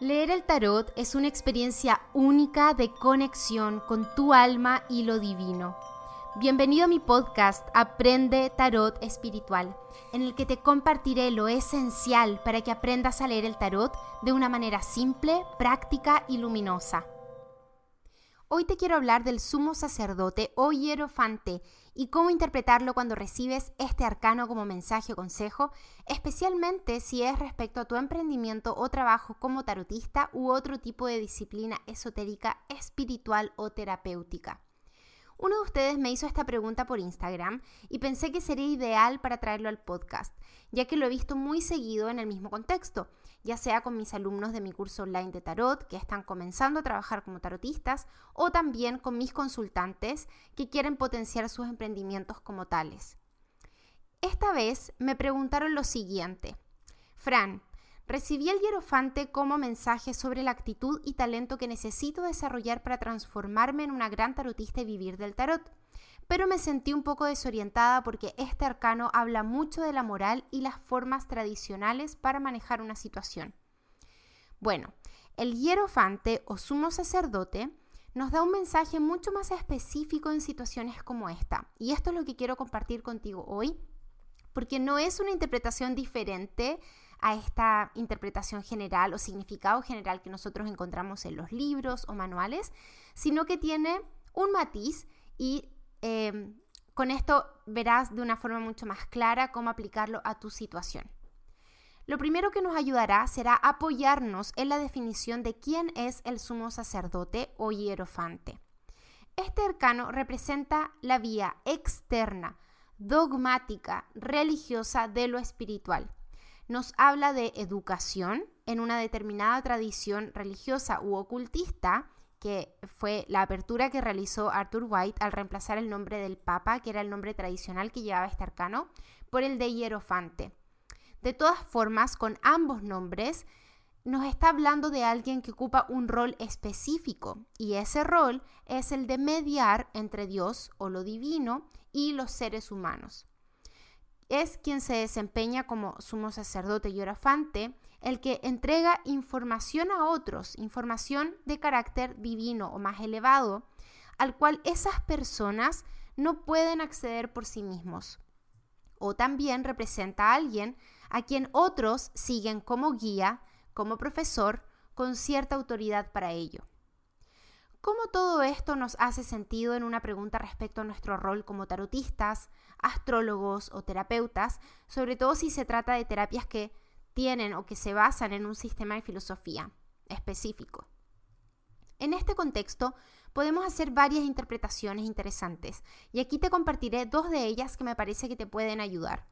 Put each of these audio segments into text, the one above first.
Leer el tarot es una experiencia única de conexión con tu alma y lo divino. Bienvenido a mi podcast Aprende Tarot Espiritual, en el que te compartiré lo esencial para que aprendas a leer el tarot de una manera simple, práctica y luminosa. Hoy te quiero hablar del sumo sacerdote o hierofante y cómo interpretarlo cuando recibes este arcano como mensaje o consejo, especialmente si es respecto a tu emprendimiento o trabajo como tarotista u otro tipo de disciplina esotérica, espiritual o terapéutica. Uno de ustedes me hizo esta pregunta por Instagram y pensé que sería ideal para traerlo al podcast, ya que lo he visto muy seguido en el mismo contexto, ya sea con mis alumnos de mi curso online de tarot que están comenzando a trabajar como tarotistas o también con mis consultantes que quieren potenciar sus emprendimientos como tales. Esta vez me preguntaron lo siguiente, Fran, Recibí el hierofante como mensaje sobre la actitud y talento que necesito desarrollar para transformarme en una gran tarotista y vivir del tarot. Pero me sentí un poco desorientada porque este arcano habla mucho de la moral y las formas tradicionales para manejar una situación. Bueno, el hierofante o sumo sacerdote nos da un mensaje mucho más específico en situaciones como esta. Y esto es lo que quiero compartir contigo hoy, porque no es una interpretación diferente a esta interpretación general o significado general que nosotros encontramos en los libros o manuales, sino que tiene un matiz y em, con esto verás de una forma mucho más clara cómo aplicarlo a tu situación. Lo primero que nos ayudará será apoyarnos en la definición de quién es el sumo sacerdote o hierofante. Este arcano representa la vía externa, dogmática, religiosa de lo espiritual nos habla de educación en una determinada tradición religiosa u ocultista, que fue la apertura que realizó Arthur White al reemplazar el nombre del Papa, que era el nombre tradicional que llevaba este arcano, por el de Hierofante. De todas formas, con ambos nombres, nos está hablando de alguien que ocupa un rol específico y ese rol es el de mediar entre Dios o lo divino y los seres humanos es quien se desempeña como sumo sacerdote y orafante, el que entrega información a otros, información de carácter divino o más elevado, al cual esas personas no pueden acceder por sí mismos. O también representa a alguien a quien otros siguen como guía, como profesor, con cierta autoridad para ello. ¿Cómo todo esto nos hace sentido en una pregunta respecto a nuestro rol como tarotistas, astrólogos o terapeutas, sobre todo si se trata de terapias que tienen o que se basan en un sistema de filosofía específico? En este contexto, podemos hacer varias interpretaciones interesantes y aquí te compartiré dos de ellas que me parece que te pueden ayudar.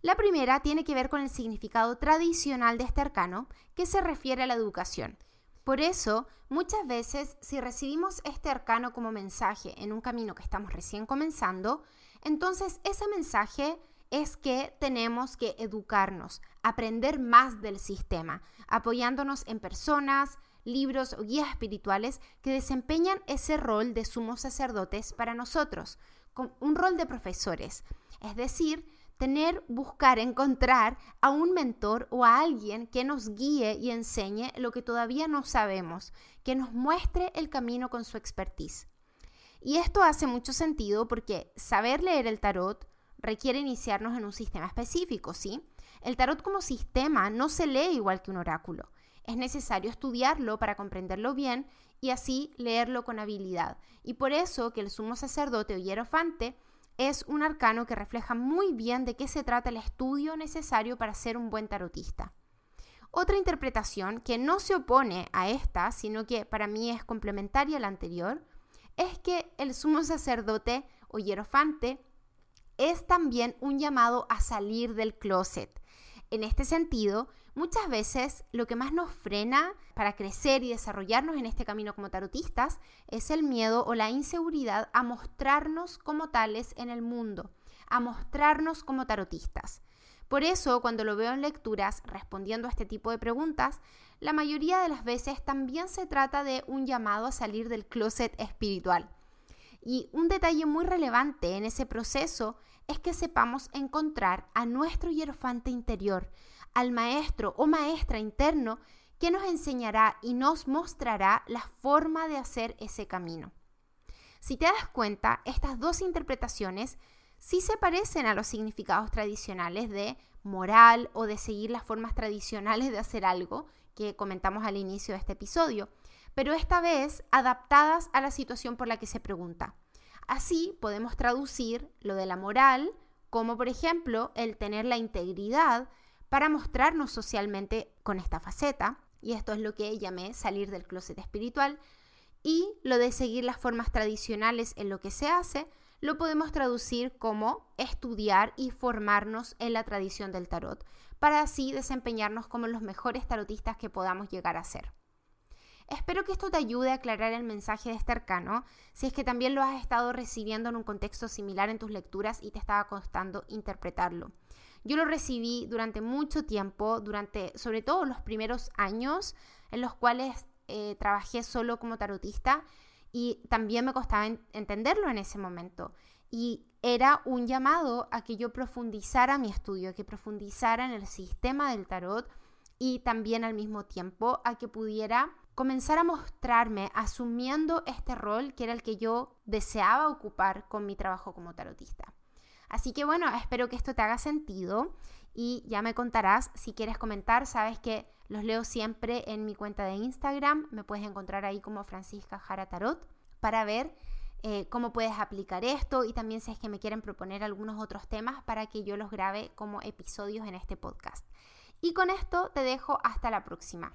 La primera tiene que ver con el significado tradicional de este arcano que se refiere a la educación por eso, muchas veces, si recibimos este arcano como mensaje en un camino que estamos recién comenzando, entonces ese mensaje es que tenemos que educarnos, aprender más del sistema, apoyándonos en personas, libros o guías espirituales que desempeñan ese rol de sumos sacerdotes para nosotros, con un rol de profesores, es decir, tener, buscar, encontrar a un mentor o a alguien que nos guíe y enseñe lo que todavía no sabemos, que nos muestre el camino con su expertise. Y esto hace mucho sentido porque saber leer el tarot requiere iniciarnos en un sistema específico, ¿sí? El tarot como sistema no se lee igual que un oráculo. Es necesario estudiarlo para comprenderlo bien y así leerlo con habilidad. Y por eso que el sumo sacerdote o hierofante es un arcano que refleja muy bien de qué se trata el estudio necesario para ser un buen tarotista. Otra interpretación que no se opone a esta, sino que para mí es complementaria a la anterior, es que el sumo sacerdote o hierofante es también un llamado a salir del closet. En este sentido, muchas veces lo que más nos frena para crecer y desarrollarnos en este camino como tarotistas es el miedo o la inseguridad a mostrarnos como tales en el mundo, a mostrarnos como tarotistas. Por eso, cuando lo veo en lecturas respondiendo a este tipo de preguntas, la mayoría de las veces también se trata de un llamado a salir del closet espiritual. Y un detalle muy relevante en ese proceso es que sepamos encontrar a nuestro hierofante interior, al maestro o maestra interno que nos enseñará y nos mostrará la forma de hacer ese camino. Si te das cuenta, estas dos interpretaciones sí se parecen a los significados tradicionales de moral o de seguir las formas tradicionales de hacer algo que comentamos al inicio de este episodio, pero esta vez adaptadas a la situación por la que se pregunta. Así podemos traducir lo de la moral como por ejemplo el tener la integridad para mostrarnos socialmente con esta faceta, y esto es lo que llamé salir del closet espiritual, y lo de seguir las formas tradicionales en lo que se hace, lo podemos traducir como estudiar y formarnos en la tradición del tarot, para así desempeñarnos como los mejores tarotistas que podamos llegar a ser. Espero que esto te ayude a aclarar el mensaje de este arcano, si es que también lo has estado recibiendo en un contexto similar en tus lecturas y te estaba costando interpretarlo. Yo lo recibí durante mucho tiempo, durante sobre todo los primeros años en los cuales eh, trabajé solo como tarotista y también me costaba entenderlo en ese momento. Y era un llamado a que yo profundizara mi estudio, que profundizara en el sistema del tarot y también al mismo tiempo a que pudiera comenzar a mostrarme asumiendo este rol que era el que yo deseaba ocupar con mi trabajo como tarotista. Así que bueno, espero que esto te haga sentido y ya me contarás si quieres comentar, sabes que los leo siempre en mi cuenta de Instagram, me puedes encontrar ahí como Francisca Jara Tarot para ver eh, cómo puedes aplicar esto y también si es que me quieren proponer algunos otros temas para que yo los grabe como episodios en este podcast. Y con esto te dejo hasta la próxima.